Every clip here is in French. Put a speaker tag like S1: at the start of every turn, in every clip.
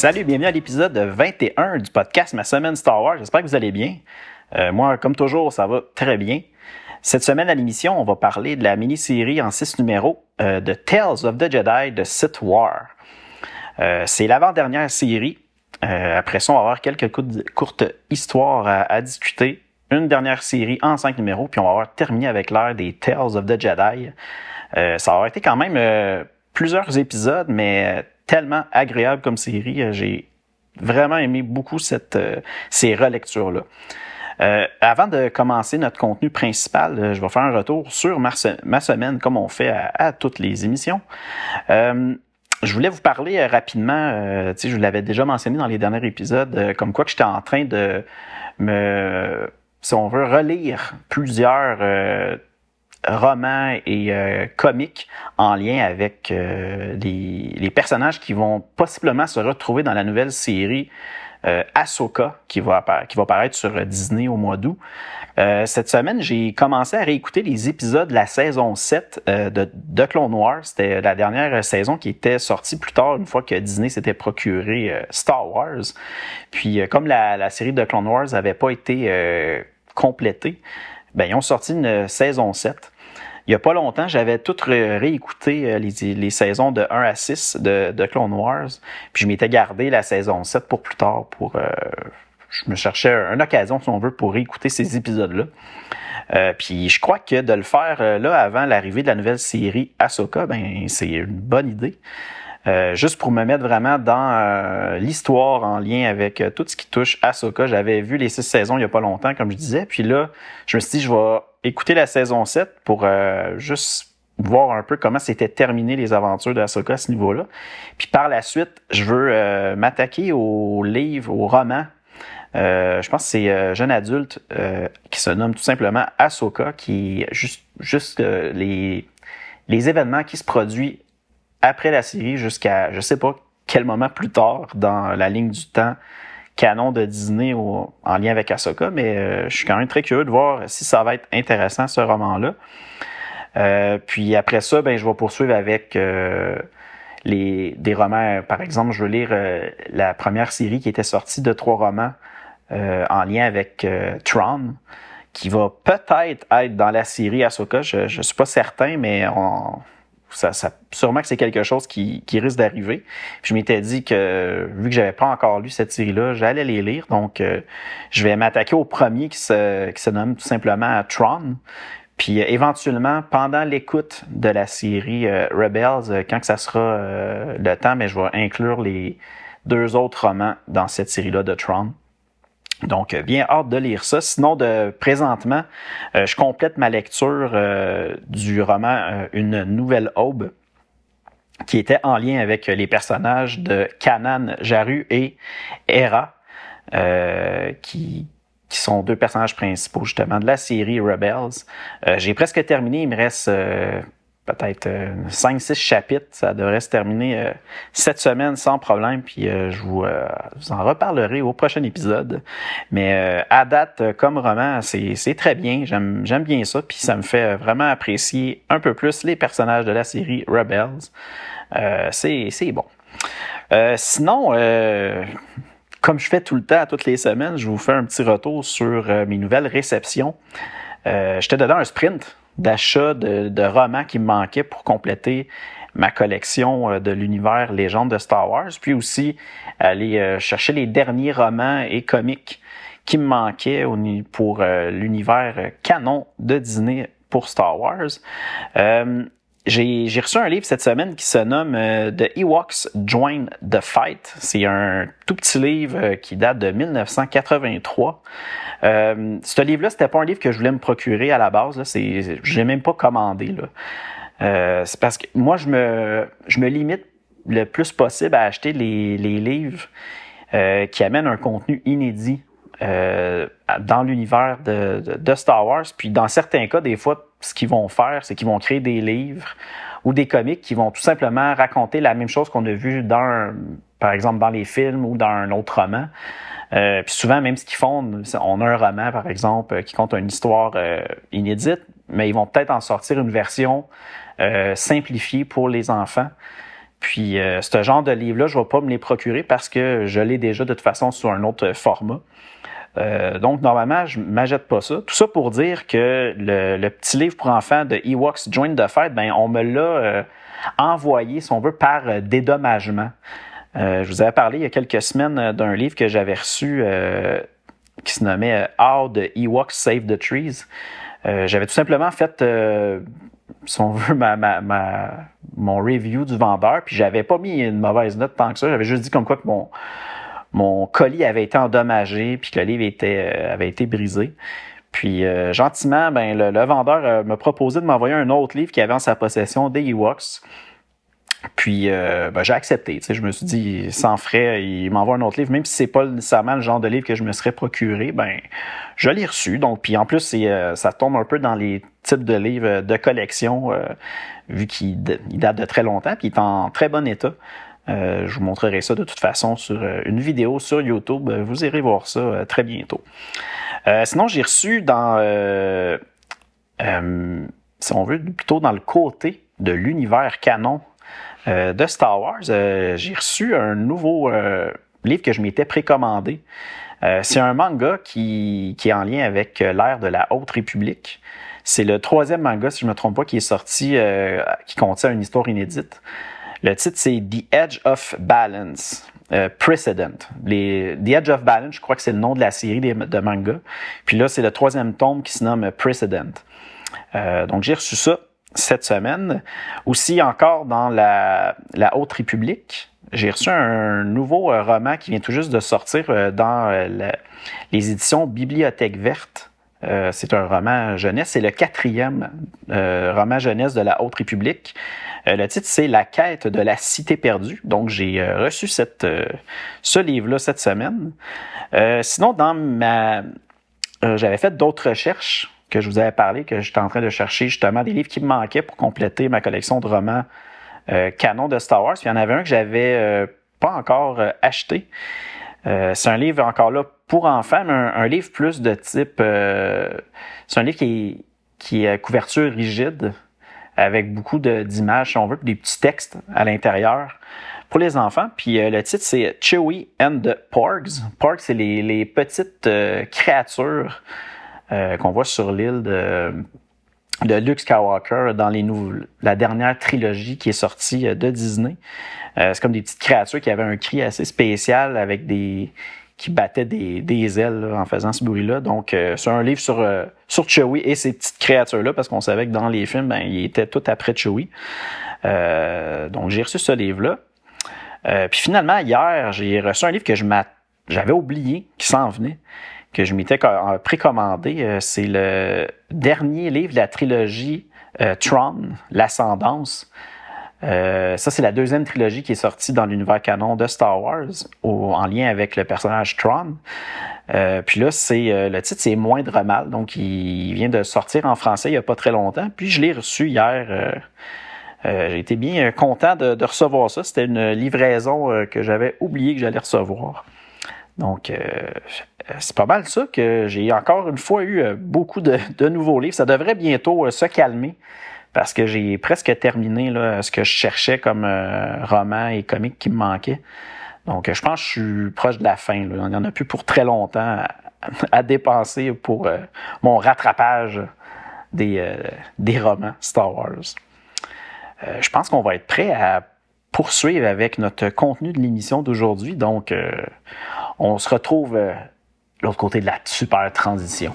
S1: Salut, bienvenue à l'épisode 21 du podcast Ma semaine Star Wars. J'espère que vous allez bien. Euh, moi, comme toujours, ça va très bien. Cette semaine à l'émission, on va parler de la mini-série en six numéros euh, de Tales of the Jedi de Sith War. Euh, c'est l'avant-dernière série. après ça, on va avoir quelques courtes histoires à, discuter. Une dernière série en cinq numéros, puis on va avoir terminé avec l'ère des Tales of the Jedi. ça aura été quand même plusieurs épisodes, mais tellement agréable comme série. Euh, j'ai vraiment aimé beaucoup cette, euh, ces relectures-là. Euh, avant de commencer notre contenu principal, je vais faire un retour sur ma, semaine comme on fait à, toutes les émissions. je voulais vous parler rapidement, je vous l'avais déjà mentionné dans les derniers épisodes, comme quoi que j'étais en train de me, si on veut, relire plusieurs romans et euh, comiques en lien avec euh, les, personnages qui vont possiblement se retrouver dans la nouvelle série euh, Ahsoka qui va, qui va apparaître sur Disney au mois d'août. Euh, cette semaine, j'ai commencé à réécouter les épisodes de la saison 7 de, de Clone Wars. C'était la dernière saison qui était sortie plus tard, une fois que Disney s'était procuré Star Wars. Puis comme la, la, série de Clone Wars n'avait pas été complétée, ben, ils ont sorti une saison 7. Il n'y a pas longtemps, j'avais tout réécouté euh, les, les, saisons de 1 à 6 de, de Clone Wars. Puis je m'étais gardé la saison 7 pour plus tard. pour euh, Je me cherchais une occasion, si on veut, pour réécouter ces épisodes-là. Euh, puis je crois que de le faire euh, là avant l'arrivée de la nouvelle série Ahsoka, ben c'est une bonne idée. Euh, juste pour me mettre vraiment dans euh, l'histoire en lien avec euh, tout ce qui touche Ahsoka. J'avais vu les six saisons il y a pas longtemps, comme je disais. Puis là, je me suis dit, je vais écouter la saison 7 pour juste voir un peu comment s'étaient terminées les aventures d'Ahsoka à ce niveau-là. Puis par la suite, je veux m'attaquer au livre, au roman. je pense que c'est jeune adulte qui se nomme tout simplement Ahsoka, qui juste, juste les, les événements qui se produisent après la série jusqu'à je sais pas quel moment plus tard dans la ligne du temps canon de Disney en lien avec Ahsoka, mais euh, je suis quand même très curieux de voir si ça va être intéressant ce roman-là. Euh, puis après ça, ben je vais poursuivre avec euh, les des romans. Par exemple, je veux lire la première série qui était sortie de trois romans en lien avec Tron qui va peut-être être dans la série Ahsoka. Je ne suis pas certain, mais on, ça, ça, sûrement que c'est quelque chose qui, risque d'arriver. Je m'étais dit que vu que j'avais pas encore lu cette série-là, j'allais les lire. Donc, euh, je vais m'attaquer au premier qui se, qui se nomme tout simplement Tron. Puis euh, éventuellement, pendant l'écoute de la série euh, Rebels, quand que ça sera le temps, mais je vais inclure les deux autres romans dans cette série-là de Tron. Donc, euh, bien hâte de lire ça. Sinon, de présentement, euh, je complète ma lecture euh, du roman Une nouvelle aube, qui était en lien avec les personnages de Kanan Jaru et Hera, qui, qui sont deux personnages principaux justement de la série Rebels. J'ai presque terminé, il me reste peut-être 5-6 euh, chapitres. Ça devrait se terminer euh, cette semaine sans problème. Puis euh, je vous, en reparlerai au prochain épisode. Mais à date, comme roman, c'est très bien. J'aime bien ça. Puis ça me fait vraiment apprécier un peu plus les personnages de la série Rebels. c'est bon. sinon, comme je fais tout le temps, toutes les semaines, je vous fais un petit retour sur mes nouvelles réceptions. J'étais dedans un sprint d'achat de, romans qui me manquaient pour compléter ma collection euh, de l'univers légende de Star Wars, puis aussi aller euh, chercher les derniers romans et comics qui me manquaient pour euh, l'univers canon de Disney pour Star Wars. J'ai reçu un livre cette semaine qui se nomme The Ewoks Join the Fight. C'est un tout petit livre qui date de 1983. Euh, ce livre-là, c'était pas un livre que je voulais me procurer à la base. Je l'ai même pas commandé. Euh, c'est parce que moi, je me, je me limite le plus possible à acheter les, livres qui amènent un contenu inédit dans l'univers de, de, Star Wars. Puis dans certains cas, des fois, ce qu'ils vont faire, c'est qu'ils vont créer des livres ou des comics qui vont tout simplement raconter la même chose qu'on a vu dans, par exemple, dans les films ou dans un autre roman. Euh, puis souvent, même ce qu'ils font, on a un roman, par exemple, euh, qui compte une histoire euh, inédite, mais ils vont peut-être en sortir une version simplifiée pour les enfants. Puis ce genre de livre-là, je ne vais pas me les procurer parce que je l'ai déjà de toute façon sur un autre format. donc, normalement, je m'achète pas ça. Tout ça pour dire que le, petit livre pour enfants de Ewoks Join the Fight, ben, on me l'a envoyé, si on veut, par dédommagement. Euh, je vous avais parlé il y a quelques semaines euh, d'un livre que j'avais reçu euh, qui se nommait How the Ewoks Save the Trees. j'avais tout simplement fait, si on veut, ma, mon review du vendeur, puis j'avais pas mis une mauvaise note tant que ça. J'avais juste dit comme quoi que mon, mon colis avait été endommagé, puis que le livre était, avait été brisé. Puis gentiment, ben, le, le vendeur m'a proposé de m'envoyer un autre livre qui avait en sa possession des Ewoks. Puis euh, ben, j'ai accepté. Je me suis dit, sans frais, il m'envoie un autre livre, même si c'est pas nécessairement le genre de livre que je me serais procuré, ben je l'ai reçu. Donc, puis en plus, euh, ça tombe un peu dans les types de livres de collection, euh, vu qu'il date de très longtemps, puis il est en très bon état. je vous montrerai ça de toute façon sur une vidéo sur YouTube. Vous irez voir ça très bientôt. sinon, j'ai reçu dans, si on veut, plutôt dans le côté de l'univers canon euh, de Star Wars, euh, j'ai reçu un nouveau euh, livre que je m'étais précommandé. c'est un manga qui, est en lien avec l'ère de la Haute République. C'est le troisième manga, si je ne me trompe pas, qui est sorti, qui contient une histoire inédite. Le titre, c'est The Edge of Balance. Precedent. The Edge of Balance, je crois que c'est le nom de la série de manga. Puis là, c'est le troisième tome qui se nomme Precedent. donc, j'ai reçu ça cette semaine. Aussi encore dans la, Haute République, j'ai reçu un nouveau euh, roman qui vient tout juste de sortir euh, dans euh, les éditions Bibliothèque verte. c'est un roman jeunesse, c'est le quatrième roman jeunesse de la Haute République. le titre, c'est La quête de la cité perdue. Donc, j'ai reçu ce livre-là cette semaine. sinon, dans ma... J'avais fait d'autres recherches que je vous avais parlé, que j'étais en train de chercher justement des livres qui me manquaient pour compléter ma collection de romans euh, canon de Star Wars. il y en avait un que j'avais euh, pas encore euh, acheté. c'est un livre encore là pour enfants, mais un, livre plus de type. c'est un livre qui qui est à couverture rigide, avec beaucoup d'images, si on veut, des petits textes à l'intérieur pour les enfants. Puis le titre, c'est Chewie and the Porgs. Porgs, c'est les, les, petites créatures euh, qu'on voit sur l'île de, de Luke Skywalker dans les la dernière trilogie qui est sortie euh, de Disney. Euh, c'est comme des petites créatures qui avaient un cri assez spécial avec des qui battaient des, des ailes en faisant ce bruit-là. Donc, c'est un livre sur, sur Chewie et ces petites créatures-là, parce qu'on savait que dans les films, ben, il était tout après Chewie. donc, j'ai reçu ce livre-là. puis finalement, hier, j'ai reçu un livre que je j'avais oublié qui s'en venait que je m'étais précommandé. Euh, c'est le dernier livre de la trilogie euh, Tron, L'Ascendance. Euh, ça, c'est la deuxième trilogie qui est sortie dans l'univers canon de Star Wars, en lien avec le personnage Tron. puis là, c'est le titre, c'est Moindre mal. Donc, il, vient de sortir en français il n'y a pas très longtemps. Puis je l'ai reçu hier. J'ai été bien content de, de recevoir ça. C'était une livraison que j'avais oublié que j'allais recevoir. Donc, euh, c'est pas mal ça que j'ai encore une fois eu euh, beaucoup de, nouveaux livres. Ça devrait bientôt euh, se calmer parce que j'ai presque terminé ce que je cherchais comme roman et comique qui me manquait. Donc, je pense que je suis proche de la fin. Il n'y en a plus pour très longtemps à, dépenser pour mon rattrapage des, des romans Star Wars. je pense qu'on va être prêt à poursuivre avec notre contenu de l'émission d'aujourd'hui. Donc, on se retrouve l'autre côté de la super transition.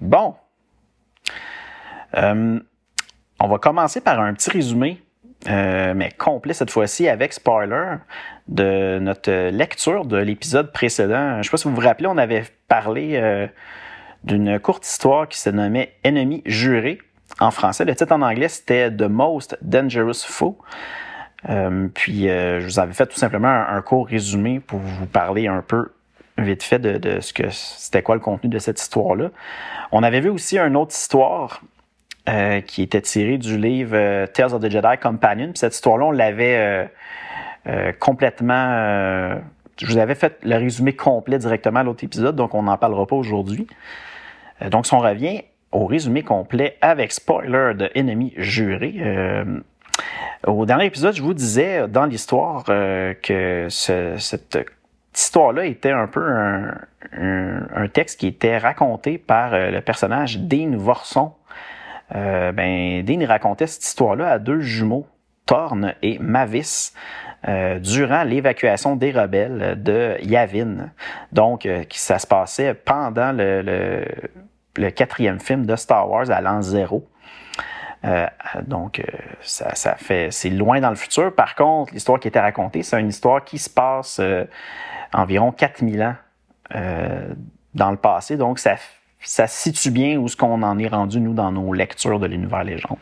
S1: Bon. Euh, on va commencer par un petit résumé mais complet cette fois-ci avec spoiler de notre lecture de l'épisode précédent. Je ne sais pas si vous vous rappelez, on avait parlé d'une courte histoire qui se nommait Ennemi juré en français. Le titre en anglais, c'était The Most Dangerous Foe. Euh, puis, euh, je vous avais fait tout simplement un, court résumé pour vous parler un peu vite fait de, ce que c'était quoi le contenu de cette histoire-là. On avait vu aussi une autre histoire euh, qui était tirée du livre Tales of the Jedi Companion. Puis cette histoire-là, on l'avait complètement. je vous avais fait le résumé complet directement à l'autre épisode, donc on n'en parlera pas aujourd'hui. donc, si on revient au résumé complet avec spoiler de Ennemi juré. Euh, au dernier épisode, je vous disais dans l'histoire euh, que cette histoire-là était un peu un, texte qui était raconté par euh, le personnage Dean Vorson. ben, Dean racontait cette histoire-là à deux jumeaux, Thorn et Mavis, durant l'évacuation des rebelles de Yavin. Donc, ça se passait pendant le le quatrième film de Star Wars à l'an zéro. Euh, donc, euh, ça, ça, fait, c'est loin dans le futur. Par contre, l'histoire qui était racontée, c'est une histoire qui se passe euh, environ 4000 ans dans le passé. Donc, ça, ça situe bien où ce qu'on en est rendu, nous, dans nos lectures de l'univers légende.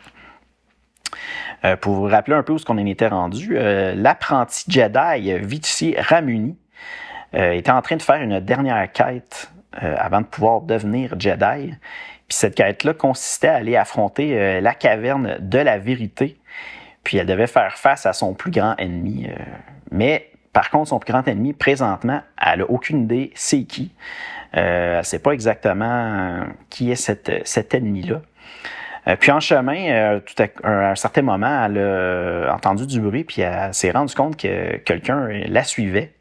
S1: pour vous rappeler un peu où ce qu'on en était rendu, l'apprenti Jedi Vici Ramuni était en train de faire une dernière quête euh, avant de pouvoir devenir Jedi. Puis cette quête-là consistait à aller affronter euh, la caverne de la vérité. Puis elle devait faire face à son plus grand ennemi. Euh, mais par contre, son plus grand ennemi, présentement, elle n'a aucune idée c'est qui. elle ne sait pas exactement qui est cet ennemi-là. puis en chemin, à, un, certain moment, elle a entendu du bruit, puis elle s'est rendue compte que quelqu'un la suivait.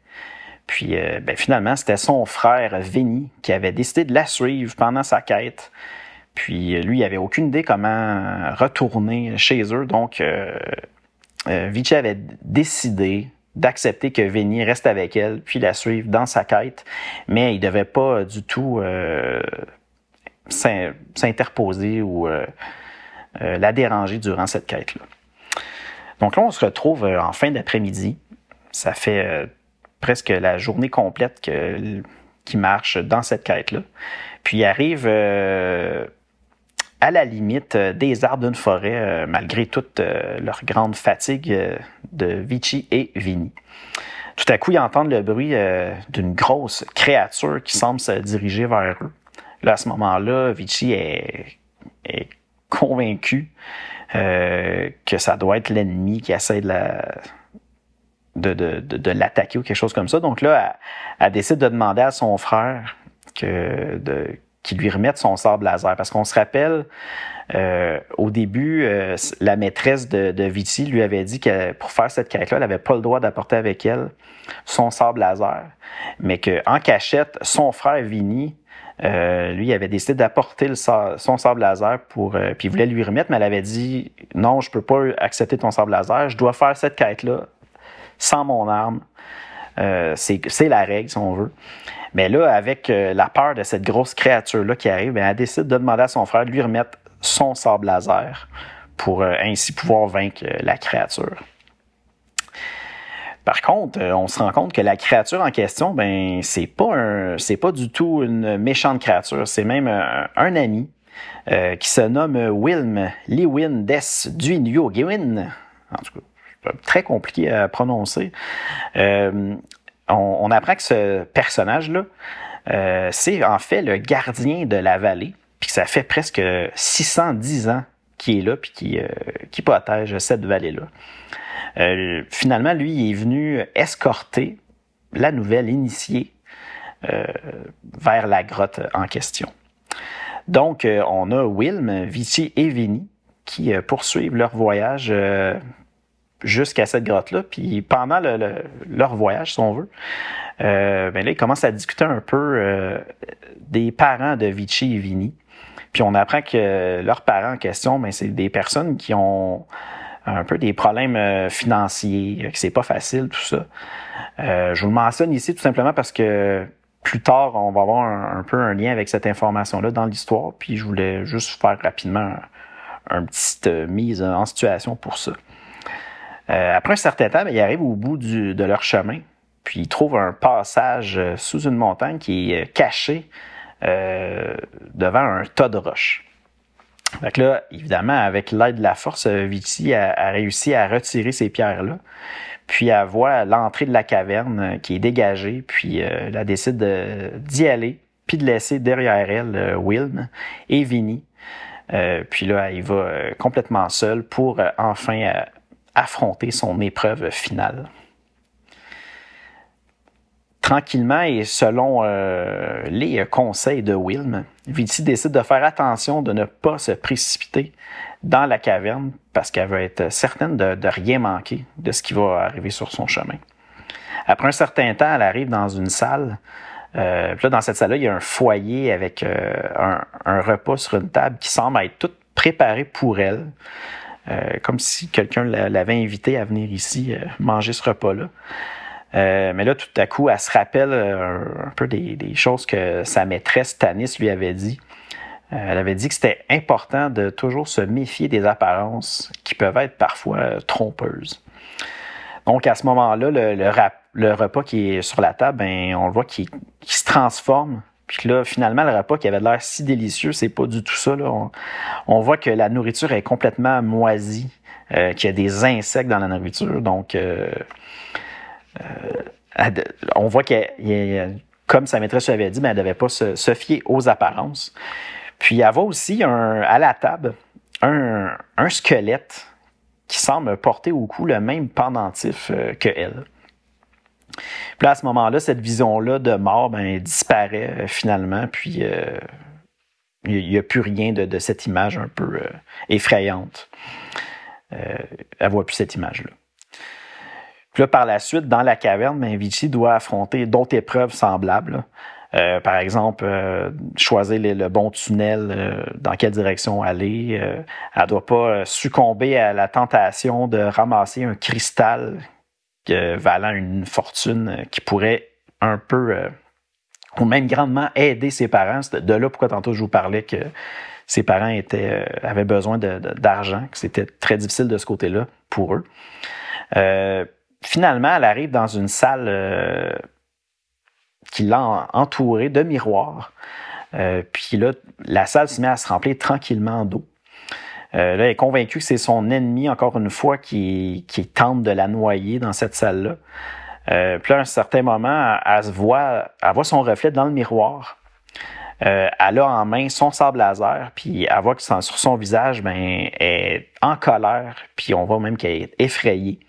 S1: Puis euh, ben, finalement, c'était son frère Vinny qui avait décidé de la suivre pendant sa quête. Puis euh, lui, il avait aucune idée comment retourner chez eux. Donc, euh, euh avait décidé d'accepter que Vinny reste avec elle, puis la suivre dans sa quête. Mais il ne devait pas du tout s'interposer ou la déranger durant cette quête-là. Donc là, on se retrouve en fin d'après-midi. Ça fait presque la journée complète que, qui dans cette quête-là. Puis il arrive euh, à la limite des arbres d'une forêt, euh, malgré toute euh, leur grande fatigue de Vici et Vini. Tout à coup, ils entendent le bruit d'une grosse créature qui semble se diriger vers eux. Là, à ce moment-là, Vici est, est convaincu que ça doit être l'ennemi qui essaie de la, de, de, l'attaquer ou quelque chose comme ça. Donc là, elle, décide de demander à son frère que de qu'il lui remette son sable laser. Parce qu'on se rappelle, euh, au début, euh, la maîtresse de, de Viti lui avait dit que pour faire cette quête-là, elle n'avait pas le droit d'apporter avec elle son sable laser, mais qu'en cachette, son frère Vinny, euh, lui, avait décidé d'apporter son sable laser pour, puis il voulait lui remettre, mais elle avait dit non, je peux pas accepter ton sable laser, je dois faire cette quête-là sans mon arme. Euh, c'est la règle, si on veut. Mais là, avec euh, la peur de cette grosse créature-là qui arrive, ben, elle décide de demander à son frère de lui remettre son sable laser pour euh, ainsi pouvoir vaincre la créature. Par contre, on se rend compte que la créature en question, ben, c'est pas pas du tout une méchante créature. C'est même un, ami qui se nomme Wilm Liwin Des Gewin. En tout cas, très compliqué à prononcer. Euh, on, apprend que ce personnage-là, euh, c'est en fait le gardien de la vallée, puis que ça fait presque 610 ans qu'il est là, puis qui, euh, protège cette vallée-là. finalement, lui, il est venu escorter la nouvelle initiée vers la grotte en question. Donc, on a Wilm, Vici et Vinny qui poursuivent leur voyage jusqu'à cette grotte-là. Puis pendant leur voyage, si on veut, euh, ben là, ils commencent à discuter un peu euh, des parents de Vici et Vini. Puis on apprend que leurs parents en question, ben, c'est des personnes qui ont un peu des problèmes euh, financiers, que c'est pas facile, tout ça. je vous le mentionne ici tout simplement parce que plus tard, on va avoir un, peu un lien avec cette information-là dans l'histoire. Puis je voulais juste faire rapidement une petite mise en situation pour ça. Après un certain temps, ben, ils arrivent au bout de leur chemin, puis ils trouvent un passage sous une montagne qui est caché devant un tas de roches. Fait là, évidemment, avec l'aide de la force, Vici a, réussi à retirer ces pierres-là. Puis elle voit l'entrée de la caverne qui est dégagée, puis elle décide d'y aller, puis de laisser derrière elle Wilm et Vinny euh, puis là, il va euh, complètement seul pour euh, enfin affronter son épreuve finale. Tranquillement et selon les conseils de Wilm, Vici décide de faire attention de ne pas se précipiter dans la caverne parce qu'elle veut être certaine de, rien manquer de ce qui va arriver sur son chemin. Après un certain temps, elle arrive dans une salle euh, dans cette salle-là, il y a un foyer avec euh, un, repas sur une table qui semble être tout préparé pour elle, euh, comme si quelqu'un l'avait invité à venir ici manger ce repas-là. mais là, tout à coup, elle se rappelle un, peu des, choses que sa maîtresse Tanis lui avait dit. elle avait dit que c'était important de toujours se méfier des apparences qui peuvent être parfois trompeuses. Donc, à ce moment-là, le, repas qui est sur la table, ben, on le voit qui, se transforme. Puis là, finalement, le repas qui avait l'air si délicieux, c'est pas du tout ça. Là. On, voit que la nourriture est complètement moisie, euh, qu'il y a des insectes dans la nourriture. Donc, euh, euh, on voit que, comme sa maîtresse lui avait dit, mais elle ne devait pas se, fier aux apparences. Puis, elle voit aussi un, à la table un, un, squelette qui semble porter au cou le même pendentif que elle. Puis à ce moment-là, cette vision-là de mort ben, disparaît euh, finalement, puis euh, il n'y a plus rien de, cette image un peu euh, effrayante. elle voit plus cette image-là. Puis là, par la suite, dans la caverne, ben, Vici doit affronter d'autres épreuves semblables. par exemple, choisir le bon tunnel, dans quelle direction aller. elle ne doit pas succomber à la tentation de ramasser un cristal valant une fortune euh, qui pourrait un peu euh, ou même grandement aider ses parents. De là pourquoi tantôt je vous parlais que ses parents euh, avaient besoin d'argent, que c'était très difficile de ce côté-là pour eux. finalement, elle arrive dans une salle qui l'a entourée de miroirs. puis là, la salle se met à se remplir tranquillement d'eau. Euh, là, elle est convaincue que c'est son ennemi, encore une fois, qui, tente de la noyer dans cette salle-là. Euh, puis là, à un certain moment, elle, voit, son reflet dans le miroir. Euh, elle a en main son sable laser, puis elle voit que sur son visage, ben, elle est en colère, puis on voit même qu'elle est effrayée.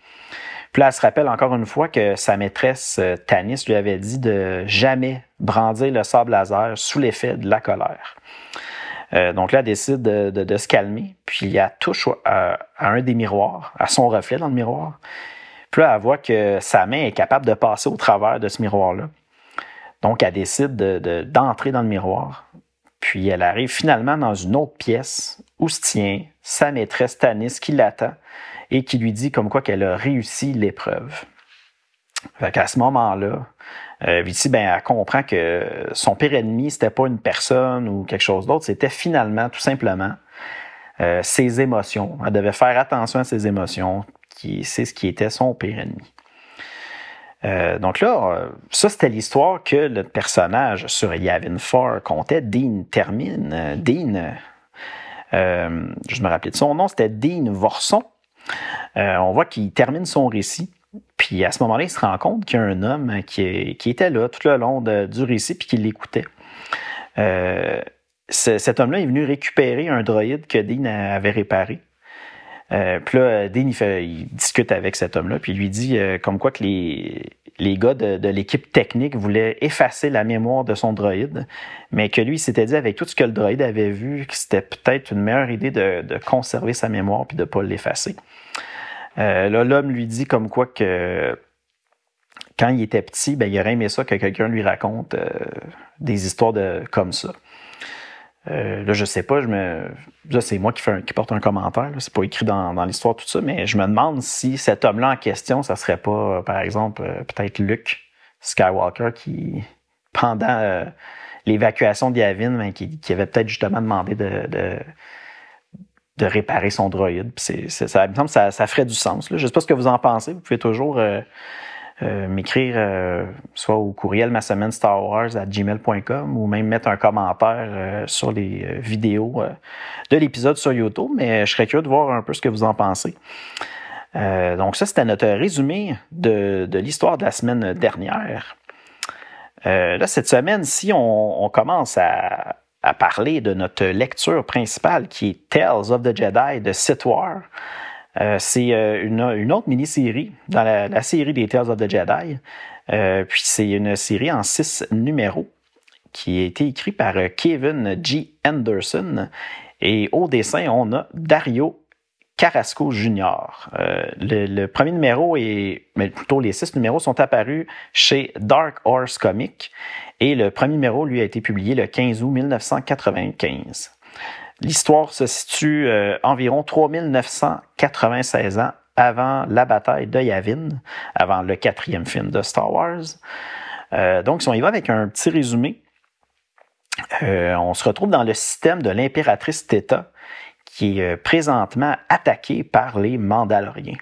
S1: Puis elle se rappelle encore une fois que sa maîtresse Tanis lui avait dit de jamais brandir le sable laser sous l'effet de la colère. Euh, donc là, elle décide de, se calmer, puis elle touche à, un des miroirs, à son reflet dans le miroir. Puis là, elle voit que sa main est capable de passer au travers de ce miroir-là. Donc, elle décide d'entrer dans le miroir. Puis elle arrive finalement dans une autre pièce où se tient sa maîtresse Tanis qui l'attend et qui lui dit comme quoi qu'elle a réussi l'épreuve. Fait qu'à ce moment-là, euh, Vici, ben, elle comprend que son pire ennemi, c'était pas une personne ou quelque chose d'autre, c'était finalement, tout simplement, euh, ses émotions. Elle devait faire attention à ses émotions, qui c'est ce qui était son pire ennemi. Euh, donc là, ça c'était l'histoire que le personnage sur Yavin 4 comptait. Dean termine. Dean, je me rappelais de son nom, c'était Dean Vorson. on voit qu'il termine son récit puis à ce moment-là, il se rend compte qu'il y a un homme qui, était là tout le long du récit puis qui l'écoutait. Euh, cet homme-là est venu récupérer un droïde que Dean avait réparé. Euh, puis là, Dean, il, discute avec cet homme-là, puis il lui dit euh, comme quoi que les, gars de, l'équipe technique voulaient effacer la mémoire de son droïde, mais que lui, il s'était dit avec tout ce que le droïde avait vu, que c'était peut-être une meilleure idée de, de conserver sa mémoire puis de ne pas l'effacer. Euh, là, l'homme lui dit comme quoi que quand il était petit, ben, il aurait aimé ça que quelqu'un lui raconte euh, des histoires de, comme ça. Euh, là, je sais pas, je me, là, c'est moi qui, porte un commentaire. C'est pas écrit dans, l'histoire tout ça, mais je me demande si cet homme-là en question, ça serait pas, par exemple, peut-être Luke Skywalker qui, pendant l'évacuation d'Yavin, ben, qui, avait peut-être justement demandé de, de réparer son droïde. C'est, ça, me semble ça, ça ferait du sens. Là. Je ne sais pas ce que vous en pensez. Vous pouvez toujours euh, euh, m'écrire soit au courriel ma semaine Star Wars à gmail.com ou même mettre un commentaire sur les vidéos de l'épisode sur YouTube. Mais je serais curieux de voir un peu ce que vous en pensez. donc ça, c'était notre résumé de, de l'histoire de la semaine dernière. là, cette semaine, si on commence à, à parler de notre lecture principale qui est Tales of the Jedi de Sith War. Euh, c'est euh, une, autre mini-série dans la, série des Tales of the Jedi. Euh, puis c'est une série en six numéros qui a été écrite par Kevin G. Anderson. Et au dessin, on a Dario Carrasco Jr. Le, le, premier numéro, est, mais plutôt les six numéros, sont apparus chez Dark Horse Comics. Et le premier numéro, lui, a été publié le 15 août 1995. L'histoire se situe euh, environ 3996 ans avant la bataille de Yavin, avant le quatrième film de Star Wars. Euh, donc, si on y va avec un petit résumé, euh, on se retrouve dans le système de l'impératrice Theta, qui est présentement attaqué par les Mandaloriens.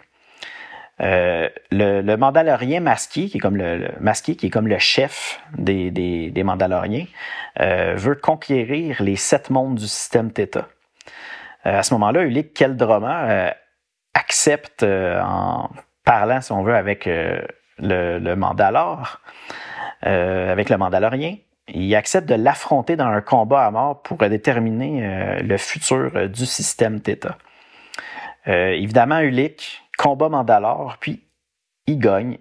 S1: Euh, le, Mandalorien masqué, qui est comme le, masqué, qui est comme le chef des, des, Mandaloriens, euh, veut conquérir les sept mondes du système Theta. Euh, à ce moment-là, Ulick Keldroma accepte, en parlant, si on veut, avec le, le Mandalore, avec le Mandalorien, il accepte de l'affronter dans un combat à mort pour déterminer le futur du système Theta. évidemment, Ulick combat Mandalore, puis il gagne.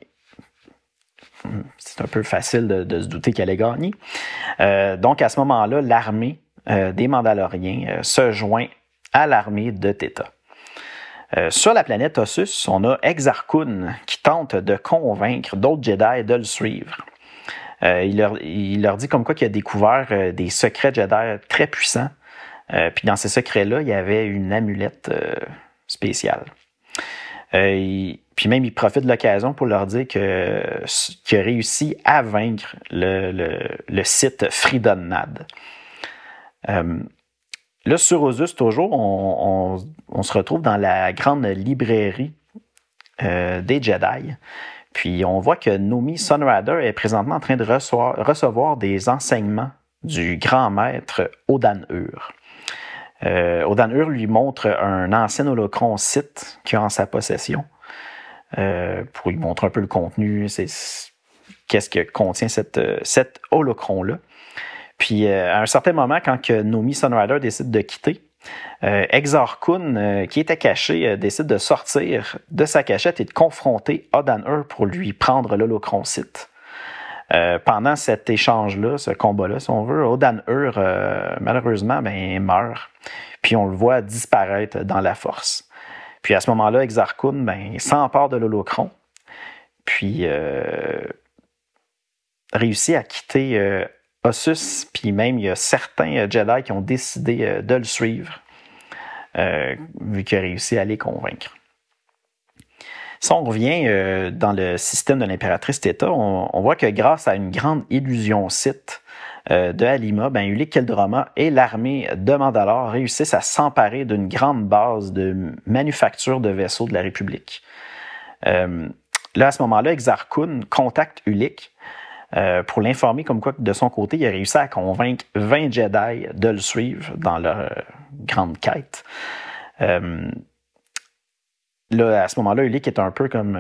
S1: C'est un peu facile de, se douter qu'elle allait gagner. Euh, donc, à ce moment-là, l'armée euh, des Mandaloriens euh, se joint à l'armée de Theta. sur la planète Ossus, on a Exar qui tente de convaincre d'autres Jedi de le suivre. Il leur, il, leur, dit comme quoi qu'il a découvert des secrets Jedi très puissants. puis dans ces secrets-là, il y avait une amulette spéciale. Euh, puis même, il profite de l'occasion pour leur dire qu'il a réussi à vaincre le, site Fridonnad. Euh, là, sur Osus, toujours, on, se retrouve dans la grande librairie euh, des Jedi. Puis on voit que Nomi Sunrider est présentement en train de recevoir, des enseignements du grand maître Odan Ur. Euh, Odan lui montre un ancien holocron site qu'il a en sa possession euh, pour lui montrer un peu le contenu, qu'est-ce que contient cette, euh, cet holocron-là. Puis à un certain moment, quand que Nomi Sunrider décide de quitter, euh, Exar Kun, qui était caché, décide de sortir de sa cachette et de confronter Odan pour lui prendre l'holocron site. pendant cet échange-là, ce combat-là, si on veut, Odan Ur, malheureusement, ben, meurt puis on le voit disparaître dans la force. Puis à ce moment-là, Exarchun ben, s'empare de l'holocron, puis euh, réussit à quitter euh, Ossus, puis même il y a certains euh, Jedi qui ont décidé euh, de le suivre, vu qu'il a réussi à les convaincre. Si on revient dans le système de l'impératrice Theta, on, on, voit que grâce à une grande illusion site, euh, de Halima, ben, Ulick Keldroma et l'armée de Mandalore réussissent à s'emparer d'une grande base de manufacture de vaisseaux de la République. Euh, là, à ce moment-là, Exar contacte Ulick euh, pour l'informer comme quoi de son côté, il a réussi à convaincre 20 Jedi de le suivre dans leur grande quête. là, à ce moment-là, Ulick est un peu comme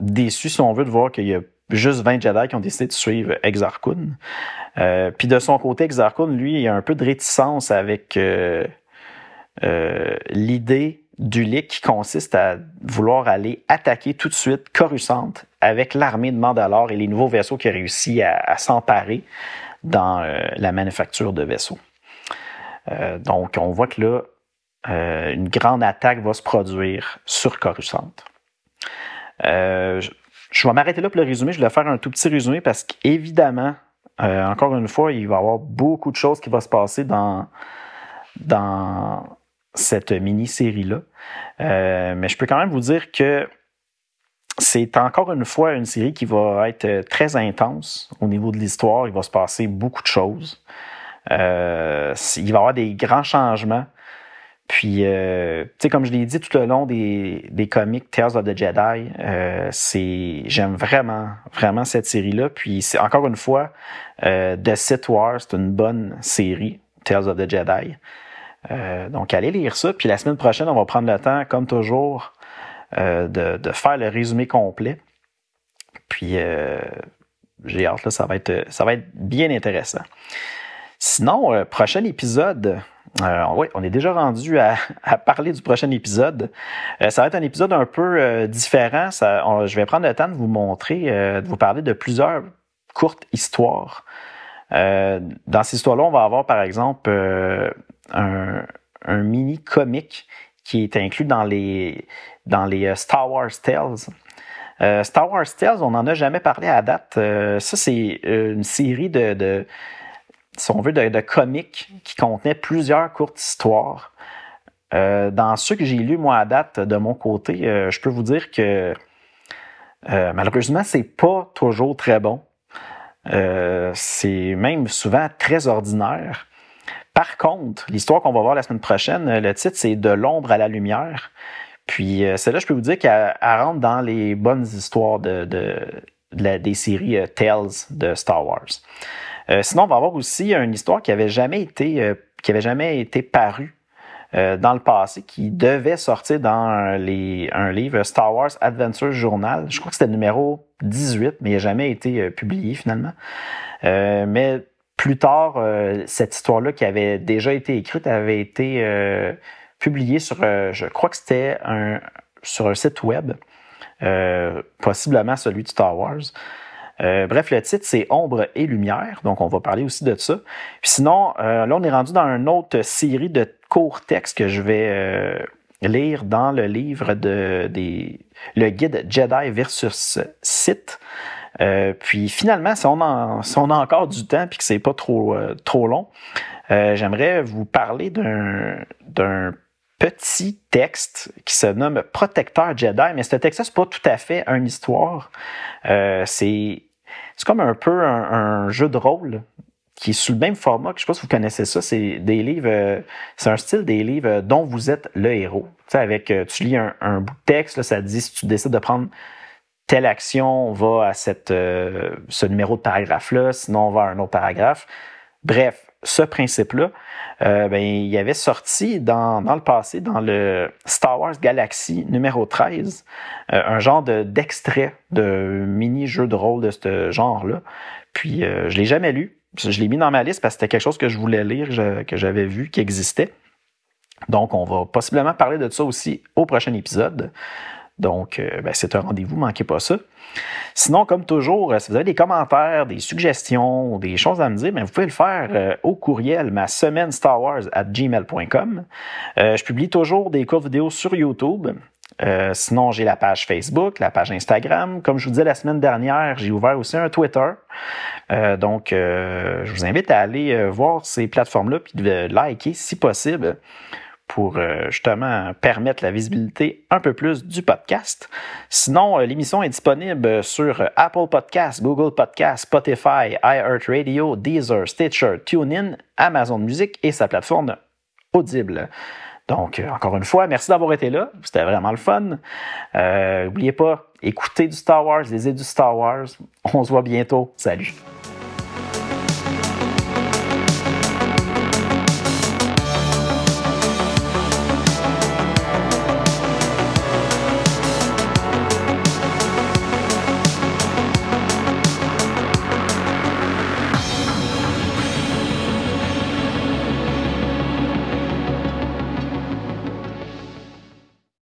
S1: déçu, si on veut, de voir qu'il y a juste 20 Jedi qui ont décidé de suivre Exar Euh, puis de son côté, Exar lui, il a un peu de réticence avec euh, euh, l'idée du qui consiste à vouloir aller attaquer tout de suite Coruscant avec l'armée de Mandalore et les nouveaux vaisseaux qui ont réussi à, s'emparer dans euh, la manufacture de vaisseaux. Euh, donc, on voit que là, euh, une grande attaque va se produire sur Coruscant. Je vais m'arrêter là pour le résumé. Je vais faire un tout petit résumé parce qu'évidemment, encore une fois, il va y avoir beaucoup de choses qui vont se passer dans, dans cette mini-série-là. Mais je peux quand même vous dire que c'est encore une fois une série qui va être très intense au niveau de l'histoire. Il va se passer beaucoup de choses. Euh, il va y avoir des grands changements. Puis, euh, tu sais, comme je l'ai dit tout le long des, des comics Tales of the Jedi, euh, c'est j'aime vraiment, vraiment cette série-là. Puis, c'est encore une fois, euh, The Sith Wars, c'est une bonne série, Tales of the Jedi. Euh, donc, allez lire ça. Puis, la semaine prochaine, on va prendre le temps, comme toujours, euh, de, de, faire le résumé complet. Puis, euh, j'ai hâte, là, ça va être, ça va être bien intéressant. Sinon, euh, prochain épisode, euh, oui, on est déjà rendu à, à, parler du prochain épisode. Euh, ça va être un épisode un peu euh, différent. Ça, je vais prendre le temps de vous montrer, euh, de vous parler de plusieurs courtes histoires. Euh, dans ces histoires-là, on va avoir par exemple un, un, mini comic qui est inclus dans les, dans les Star Wars Tales. Star Wars Tales, on n'en a jamais parlé à date. ça, c'est une série de, de si on veut, de, de comics qui contenait plusieurs courtes histoires. Euh, dans ceux que j'ai lus, moi, à date, de mon côté, euh, je peux vous dire que euh, malheureusement, c'est pas toujours très bon. Euh, c'est même souvent très ordinaire. Par contre, l'histoire qu'on va voir la semaine prochaine, le titre, c'est De l'ombre à la lumière. Puis celle-là, je peux vous dire qu'elle rentre dans les bonnes histoires de, des séries Tales de Star Wars. Euh, sinon, on va avoir aussi une histoire qui avait jamais été, euh, parue euh, dans le passé, qui devait sortir dans les, un livre Star Wars Adventure Journal. Je crois que c'était le numéro 18, mais il n'a jamais été publié finalement. mais plus tard, cette histoire-là qui avait déjà été écrite avait été publiée sur, je crois que c'était un, sur un site web, possiblement celui de Star Wars. Euh, bref, le titre, c'est Ombre et Lumière, donc on va parler aussi de ça. Puis sinon, euh, là, on est rendu dans une autre série de courts textes que je vais euh, lire dans le livre de le guide Jedi versus Sith. Euh, puis finalement, si on, en, si on a encore du temps puis que c'est pas trop trop long, j'aimerais vous parler d'un petit texte qui se nomme Protecteur Jedi, mais ce texte-là, c'est pas tout à fait une histoire. Euh, c'est comme un peu un, un, jeu de rôle qui est sous le même format, que je sais pas si vous connaissez ça, c'est des livres, euh, c'est un style des livres dont vous êtes le héros. Tu sais, avec, euh, tu lis un, un, bout de texte, là, ça te dit si tu décides de prendre telle action, va à cette, euh, ce numéro de paragraphe-là, sinon on va à un autre paragraphe. Bref, ce principe-là, euh, ben, il avait sorti dans, dans le passé, dans le Star Wars Galaxy numéro 13, euh, un genre d'extrait de, mini-jeu de rôle de ce genre-là. Puis euh, je l'ai jamais lu. Je l'ai mis dans ma liste parce que c'était quelque chose que je voulais lire, que j'avais vu, qui existait. Donc, on va possiblement parler de ça aussi au prochain épisode. Donc, euh, ben, c'est un rendez-vous, manquez pas ça. Sinon, comme toujours, euh, si vous avez des commentaires, des suggestions, des choses à me dire, ben, vous pouvez le faire euh, au courriel ma semaine Star Wars at gmail.com. je publie toujours des courtes vidéos sur YouTube. Euh, sinon, j'ai la page Facebook, la page Instagram. Comme je vous disais la semaine dernière, j'ai ouvert aussi un Twitter. Euh, donc, euh, je vous invite à aller voir ces plateformes-là puis de liker si possible pour euh, justement permettre la visibilité un peu plus du podcast. Sinon, euh, l'émission est disponible sur Apple Podcasts, Google Podcasts, Spotify, iHeartRadio, Deezer, Stitcher, TuneIn, Amazon Music et sa plateforme Audible. Donc, euh, encore une fois, merci d'avoir été là. C'était vraiment le fun. N'oubliez pas, écoutez du Star Wars, lisez du Star Wars. On se voit bientôt. Salut!